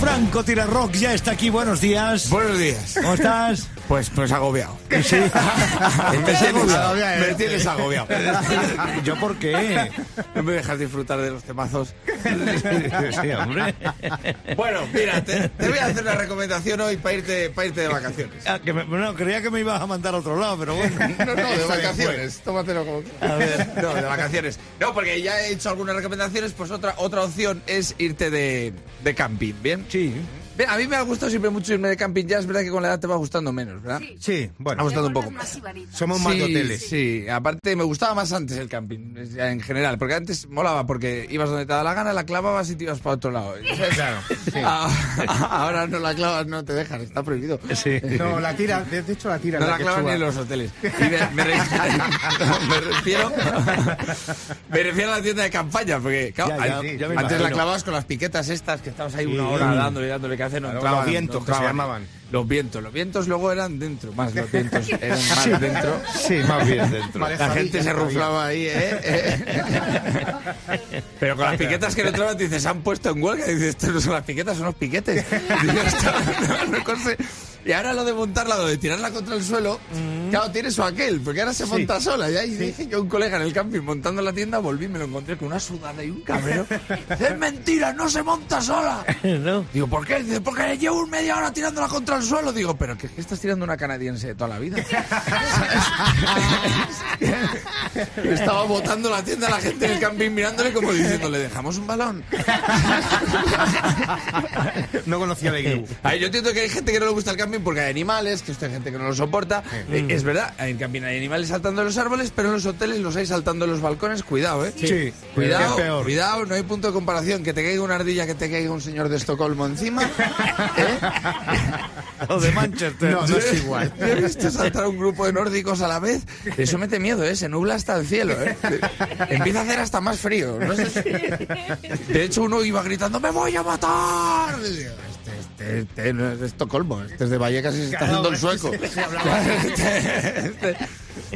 Franco Rock ya está aquí. Buenos días. Buenos días. ¿Cómo estás? Pues, pues agobiado. Sí. Me tienes agobiado. me tienes agobiado. ¿Yo por qué? No me dejas disfrutar de los temazos. Sí, hombre. Bueno, mira, te, te voy a hacer una recomendación hoy para irte, para irte de vacaciones. Ah, que me- bueno, creía que me ibas a mandar a otro lado, pero bueno. No, no, de vacaciones. Tómatelo como A ver. No, de vacaciones. No, porque ya he hecho algunas recomendaciones, pues otra, otra opción es irte de, de camping, ¿bien? Sí, Bien, A mí me ha gustado siempre mucho irme de camping, ya es verdad que con la edad te va gustando menos, ¿verdad? sí, Me ha bueno. gustado un poco Más. Somos más de Sí, hoteles. Sí, aparte me gustaba más antes el camping, en general, porque antes molaba porque ibas donde te daba la gana, la clavabas y te ibas para otro lado. Claro, sí. Ah, Ahora no la clavas, no te dejan, está prohibido. Sí. No, la tira, de hecho la tira. No la la clavan ni en los hoteles. Y me, me re- no, me refiero, me refiero a la tienda de campaña, porque claro, Ya, ya, hay- ya me antes la clavabas con las piquetas estas que estabas ahí Sí. una hora dándole, dándole que hacer, no Claro, entraban, los vientos no que se llamaban. Los vientos, los vientos luego eran dentro, más los vientos eran más dentro. Sí, más bien dentro. Vale. La gente se ruflaba ahí, ¿eh? ¿eh? Pero con las piquetas que no entraban, dices, se han puesto en huelga. Dices, esto no son las piquetas, son los piquetes. No, no Y ahora lo de montarla, lo de tirarla contra el suelo, claro, tiene su aquel, porque ahora se monta sola. Y dije que un colega en el camping montando la tienda, volví, me lo encontré con una sudada y un cabrero. es mentira, no se monta sola. ¿No? Digo, ¿por qué? Dice, porque llevo un media hora tirándola contra el suelo. Digo, pero que, que estás tirando una canadiense de toda la vida. Estaba botando la tienda a la gente en el camping mirándole como diciendo, ¿le dejamos un balón? No conocía la iglesia. A ver, yo entiendo que hay gente que no le gusta el camping porque hay animales, que esto hay gente que no lo soporta. Eh, es verdad, en camping hay animales saltando de los árboles, pero en los hoteles los hay saltando de los balcones. Cuidado, ¿eh? Sí. Cuidado, Qué peor. cuidado, no hay punto de comparación. Que te caiga una ardilla, que te caiga un señor de Estocolmo encima. ¿eh? O de Manchester. No, no es igual. He visto saltar a un grupo de nórdicos a la vez. Eso mete miedo, ¿eh? Se nubla hasta el cielo, ¿eh? Empieza a hacer hasta más frío. No sé si- De hecho, uno iba gritando, ¡me voy a matar! Este, este, no es de Estocolmo, este es de Vallecas y se está haciendo el sueco.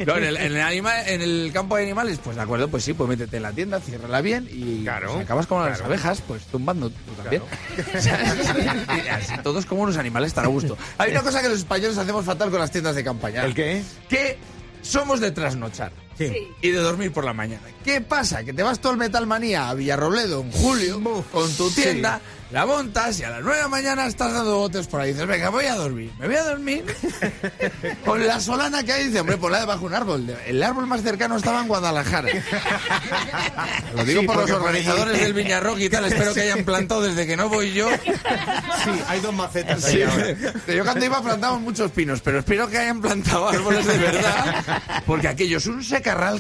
No, en el, en, el anima- en el campo de animales, pues de acuerdo, pues sí, pues métete en la tienda, ciérrala bien y Claro, acabas como las abejas, pues tumbando tú también. Así todos como unos animales estará a gusto. Hay una cosa que los españoles hacemos fatal con las tiendas de campaña. ¿El qué? Que somos de trasnochar Sí. y de dormir por la mañana. ¿Qué pasa? Que te vas todo el Metal Manía a Villarrobledo en julio con tu tienda, la montas y a las 9 de la mañana estás dando botes por ahí. Dices, venga, voy a dormir. Me voy a dormir con la solana que hay. Dice, hombre, ponla debajo de un árbol. El árbol más cercano estaba en Guadalajara. Lo digo Sí, por los ahí- organizadores del Viñarrock y tal. Espero que hayan plantado desde que no voy yo. Sí, hay dos macetas ahí ahora. yo cuando iba plantamos muchos pinos, pero espero que hayan plantado árboles de verdad, porque aquello es un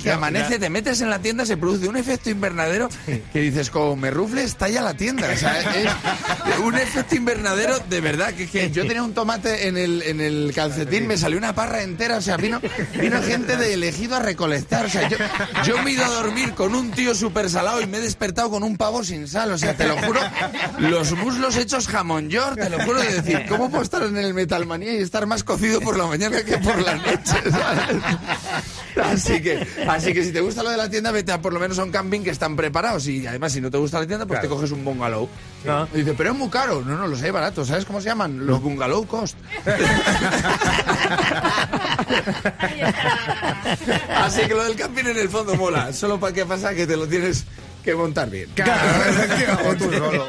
que amanece, te metes en la tienda, se produce un efecto invernadero que dices, como me rufle, estalla la tienda. O sea, es un efecto invernadero de verdad, que, que yo tenía un tomate en el, en el calcetín, me salió una parra entera, o sea, vino, vino gente de elegido a recolectar. O sea, yo, yo me he ido a dormir con un tío súper salado y me he despertado con un pavo sin sal. O sea, te lo juro, los muslos hechos jamón york, te lo juro de decir, ¿cómo puedo estar en el Metalmanía y estar más cocido por la mañana que por la noche? ¿sabes? Así que, así que si te gusta lo de la tienda, vete a por lo menos a un camping que están preparados. Y además, si no te gusta la tienda, pues te coges un bungalow. Ah. Y dice, pero es muy caro. No, no, los hay baratos. ¿Sabes cómo se llaman? Los bungalow cost. Así que lo del camping en el fondo mola. Solo para que pasa que te lo tienes que montar bien. Claro, tú solo.